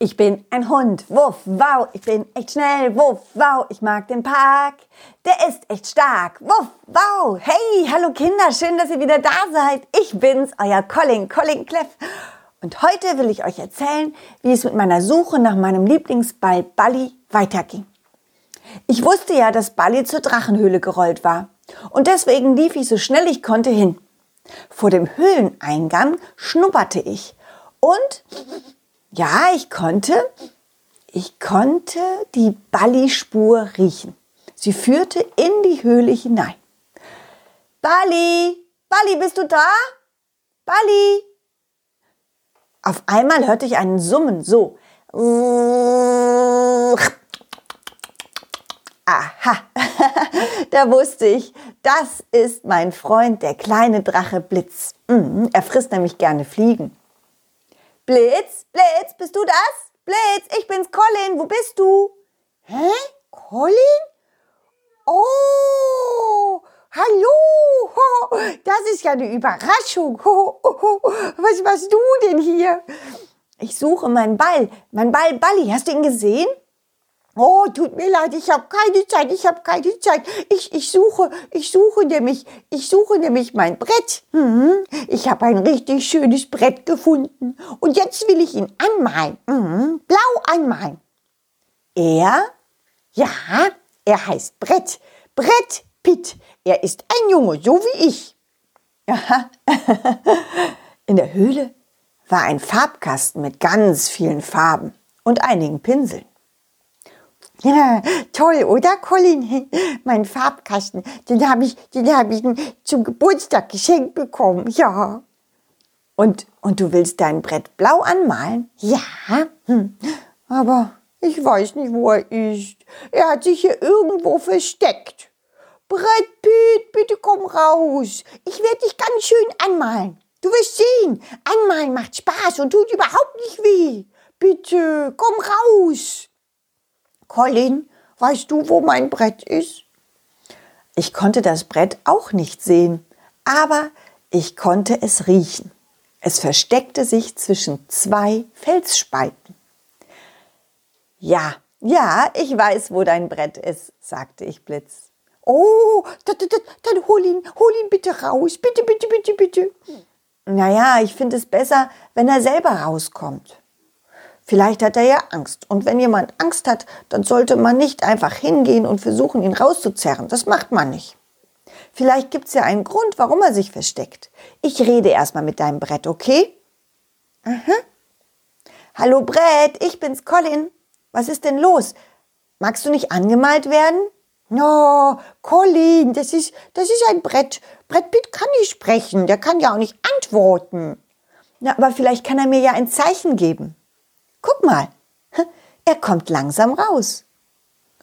Ich bin ein Hund, wuff, wow, ich bin echt schnell, wuff, wow, ich mag den Park, der ist echt stark, wuff, wow. Hey, hallo Kinder, schön, dass ihr wieder da seid. Ich bin's, euer Colin, Colin Cleff. Und heute will ich euch erzählen, wie es mit meiner Suche nach meinem Lieblingsball Balli weiterging. Ich wusste ja, dass Balli zur Drachenhöhle gerollt war. Und deswegen lief ich so schnell ich konnte hin. Vor dem Höhleneingang schnupperte ich und ja, ich konnte, ich konnte die Balli-Spur riechen. Sie führte in die Höhle hinein. Balli, Balli, bist du da? Balli. Auf einmal hörte ich einen Summen, so. Aha, da wusste ich, das ist mein Freund, der kleine Drache Blitz. Mhm, er frisst nämlich gerne Fliegen. Blitz, Blitz, bist du das? Blitz, ich bin's Colin, wo bist du? Hä? Colin? Oh, hallo, das ist ja eine Überraschung. Was machst du denn hier? Ich suche meinen Ball, mein Ball Balli, hast du ihn gesehen? Oh, tut mir leid, ich habe keine Zeit, ich habe keine Zeit. Ich, ich suche, ich suche nämlich, ich suche nämlich mein Brett. Mhm. Ich habe ein richtig schönes Brett gefunden und jetzt will ich ihn anmalen. Mhm. Blau anmalen. Er? Ja, er heißt Brett. Brett Pitt. Er ist ein Junge, so wie ich. Aha. In der Höhle war ein Farbkasten mit ganz vielen Farben und einigen Pinseln. Ja, toll, oder Colin? Mein Farbkasten, den habe ich, den habe ich zum Geburtstag geschenkt bekommen. Ja. Und, und du willst dein Brett blau anmalen? Ja. Hm. Aber ich weiß nicht, wo er ist. Er hat sich hier irgendwo versteckt. Brett Piet, bitte komm raus. Ich werde dich ganz schön anmalen. Du wirst sehen, anmalen macht Spaß und tut überhaupt nicht weh. Bitte, komm raus. Colin, weißt du, wo mein Brett ist? Ich konnte das Brett auch nicht sehen, aber ich konnte es riechen. Es versteckte sich zwischen zwei Felsspalten. Ja, ja, ich weiß, wo dein Brett ist, sagte ich Blitz. Oh, dann, dann, dann hol ihn, hol ihn bitte raus. Bitte, bitte, bitte, bitte. Naja, ich finde es besser, wenn er selber rauskommt. Vielleicht hat er ja Angst. Und wenn jemand Angst hat, dann sollte man nicht einfach hingehen und versuchen, ihn rauszuzerren. Das macht man nicht. Vielleicht gibt es ja einen Grund, warum er sich versteckt. Ich rede erstmal mit deinem Brett, okay? Aha. Hallo Brett, ich bin's Colin. Was ist denn los? Magst du nicht angemalt werden? No, Colin, das ist, das ist ein Brett. Brett Pitt kann nicht sprechen, der kann ja auch nicht antworten. Na, aber vielleicht kann er mir ja ein Zeichen geben. Guck mal, er kommt langsam raus.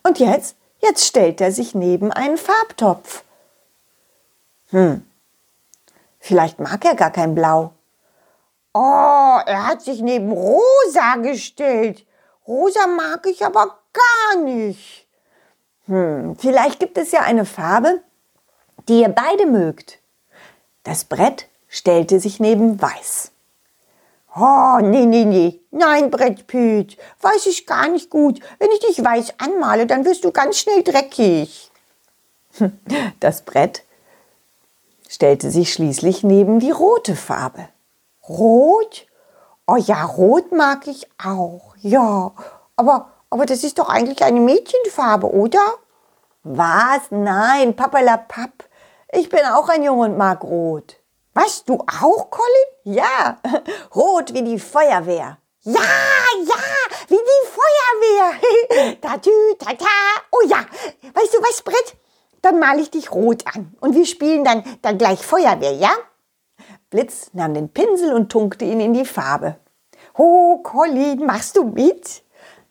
Und jetzt, jetzt stellt er sich neben einen Farbtopf. Hm, vielleicht mag er gar kein Blau. Oh, er hat sich neben Rosa gestellt. Rosa mag ich aber gar nicht. Hm, vielleicht gibt es ja eine Farbe, die ihr beide mögt. Das Brett stellte sich neben Weiß. Oh, nee, nee, nee. Nein, Brettpüt, weiß ich gar nicht gut. Wenn ich dich weiß anmale, dann wirst du ganz schnell dreckig. Das Brett stellte sich schließlich neben die rote Farbe. Rot? Oh ja, rot mag ich auch. Ja, aber, aber das ist doch eigentlich eine Mädchenfarbe, oder? Was? Nein, Pappalapapp. Ich bin auch ein Junge und mag rot. Was, du auch, Colin? Ja, rot wie die Feuerwehr. Ja, ja, wie die Feuerwehr. Tatü, tata. Oh ja, weißt du was, Brett? Dann male ich dich rot an und wir spielen dann, dann gleich Feuerwehr, ja? Blitz nahm den Pinsel und tunkte ihn in die Farbe. Oh, Colin, machst du mit?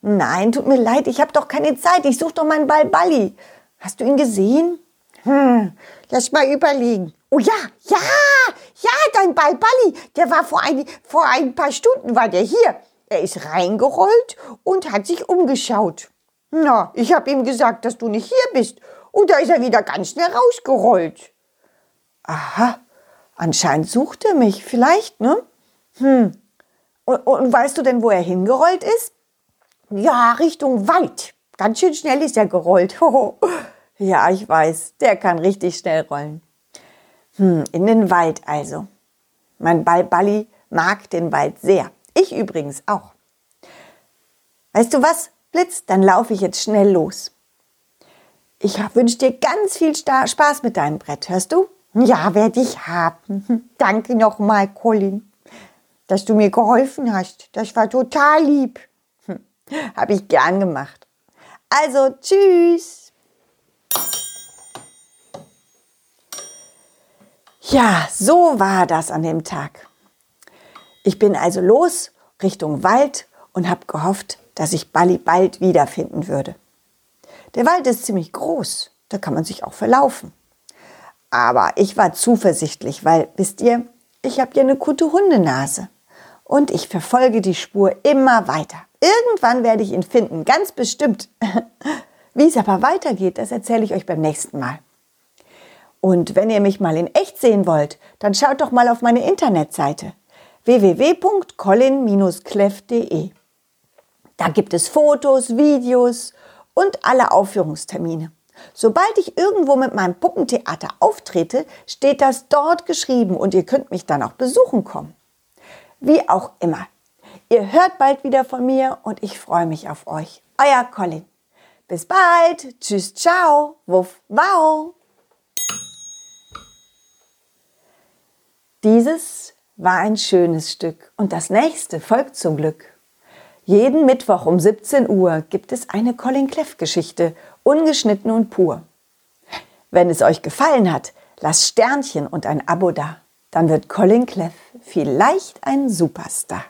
Nein, tut mir leid, ich habe doch keine Zeit. Ich suche doch meinen Ball Balli. Hast du ihn gesehen? Hm, lass mal überlegen. Oh ja, ja, ja, dein Ball der war vor ein, vor ein paar Stunden war der hier. Er ist reingerollt und hat sich umgeschaut. Na, ich habe ihm gesagt, dass du nicht hier bist. Und da ist er wieder ganz schnell rausgerollt. Aha, anscheinend sucht er mich. Vielleicht, ne? Hm, Und, und weißt du denn, wo er hingerollt ist? Ja, Richtung Wald. Ganz schön schnell ist er gerollt. ja, ich weiß, der kann richtig schnell rollen. Hm, in den Wald also. Mein Ball Balli mag den Wald sehr. Ich übrigens auch. Weißt du was, Blitz? Dann laufe ich jetzt schnell los. Ich wünsche dir ganz viel Spaß mit deinem Brett, hörst du? Ja, werde ich haben. Danke nochmal, Colin, dass du mir geholfen hast. Das war total lieb. Hm, Habe ich gern gemacht. Also, tschüss. Ja, so war das an dem Tag. Ich bin also los Richtung Wald und habe gehofft, dass ich Balli bald wiederfinden würde. Der Wald ist ziemlich groß, da kann man sich auch verlaufen. Aber ich war zuversichtlich, weil, wisst ihr, ich habe ja eine gute Hundenase. Und ich verfolge die Spur immer weiter. Irgendwann werde ich ihn finden, ganz bestimmt. Wie es aber weitergeht, das erzähle ich euch beim nächsten Mal. Und wenn ihr mich mal in echt sehen wollt, dann schaut doch mal auf meine Internetseite www.colin-cleff.de. Da gibt es Fotos, Videos und alle Aufführungstermine. Sobald ich irgendwo mit meinem Puppentheater auftrete, steht das dort geschrieben und ihr könnt mich dann auch besuchen kommen. Wie auch immer. Ihr hört bald wieder von mir und ich freue mich auf euch. Euer Colin. Bis bald. Tschüss, ciao. Wuff, wow. Dieses war ein schönes Stück und das nächste folgt zum Glück. Jeden Mittwoch um 17 Uhr gibt es eine Colin Cleff Geschichte, ungeschnitten und pur. Wenn es euch gefallen hat, lasst Sternchen und ein Abo da. Dann wird Colin Cleff vielleicht ein Superstar.